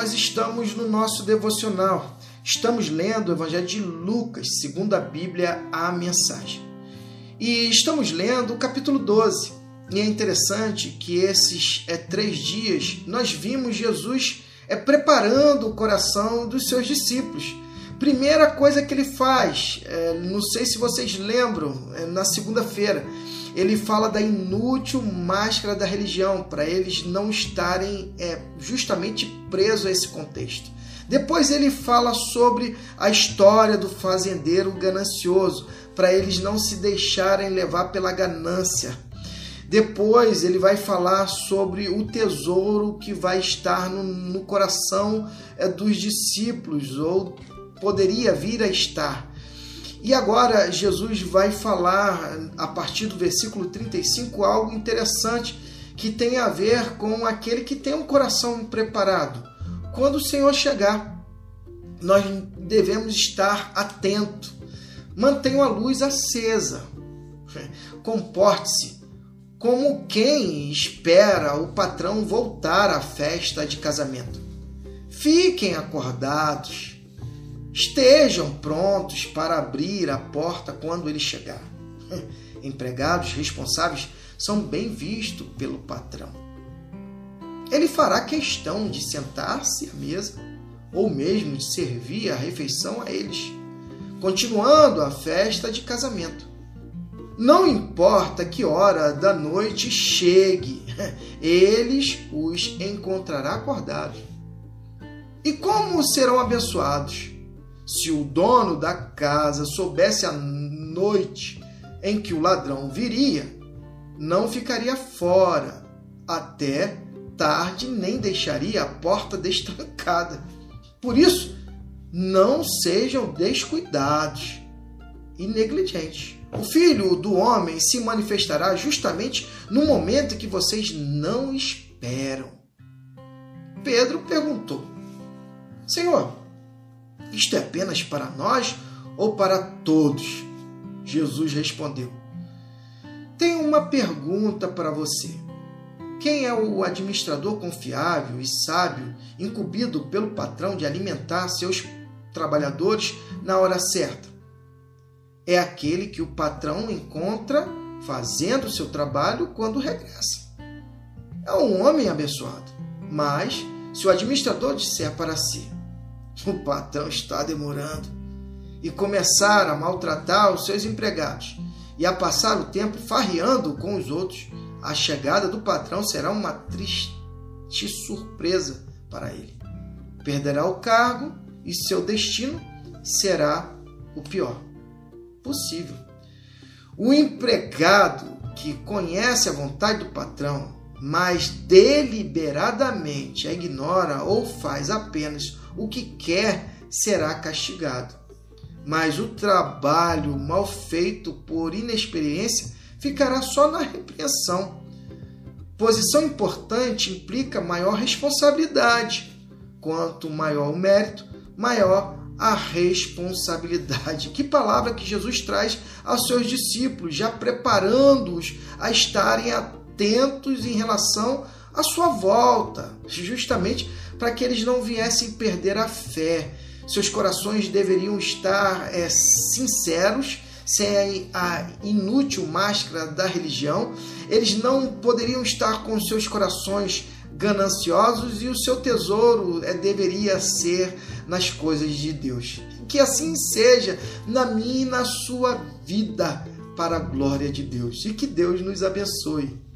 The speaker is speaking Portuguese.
nós estamos no nosso devocional. Estamos lendo o Evangelho de Lucas, segundo a Bíblia, a mensagem. E estamos lendo o capítulo 12. E é interessante que esses é, três dias nós vimos Jesus é, preparando o coração dos seus discípulos. Primeira coisa que ele faz, é, não sei se vocês lembram, é, na segunda-feira, ele fala da inútil máscara da religião, para eles não estarem é, justamente presos a esse contexto. Depois ele fala sobre a história do fazendeiro ganancioso, para eles não se deixarem levar pela ganância. Depois ele vai falar sobre o tesouro que vai estar no, no coração é, dos discípulos, ou poderia vir a estar. E agora Jesus vai falar, a partir do versículo 35, algo interessante que tem a ver com aquele que tem um coração preparado. Quando o Senhor chegar, nós devemos estar atento. Mantenha a luz acesa. Comporte-se como quem espera o patrão voltar à festa de casamento. Fiquem acordados. Estejam prontos para abrir a porta quando ele chegar. Empregados responsáveis são bem vistos pelo patrão. Ele fará questão de sentar-se à mesa ou mesmo de servir a refeição a eles, continuando a festa de casamento. Não importa que hora da noite chegue, eles os encontrará acordados. E como serão abençoados? Se o dono da casa soubesse a noite em que o ladrão viria, não ficaria fora até tarde nem deixaria a porta destrancada. Por isso, não sejam descuidados e negligentes. O filho do homem se manifestará justamente no momento que vocês não esperam. Pedro perguntou: Senhor, isto é apenas para nós ou para todos? Jesus respondeu: Tenho uma pergunta para você. Quem é o administrador confiável e sábio, incumbido pelo patrão de alimentar seus trabalhadores na hora certa? É aquele que o patrão encontra fazendo seu trabalho quando regressa. É um homem abençoado. Mas, se o administrador disser para si: o patrão está demorando, e começar a maltratar os seus empregados e a passar o tempo farreando com os outros, a chegada do patrão será uma triste surpresa para ele. Perderá o cargo e seu destino será o pior possível. O empregado que conhece a vontade do patrão, mas deliberadamente a ignora ou faz apenas o que quer, será castigado. Mas o trabalho mal feito por inexperiência ficará só na repreensão. Posição importante implica maior responsabilidade. Quanto maior o mérito, maior a responsabilidade. Que palavra que Jesus traz aos seus discípulos, já preparando-os a estarem atentos em relação à sua volta, justamente para que eles não viessem perder a fé. Seus corações deveriam estar é, sinceros sem a inútil máscara da religião, eles não poderiam estar com seus corações gananciosos e o seu tesouro é, deveria ser nas coisas de Deus. Que assim seja na minha e na sua vida, para a glória de Deus. E que Deus nos abençoe.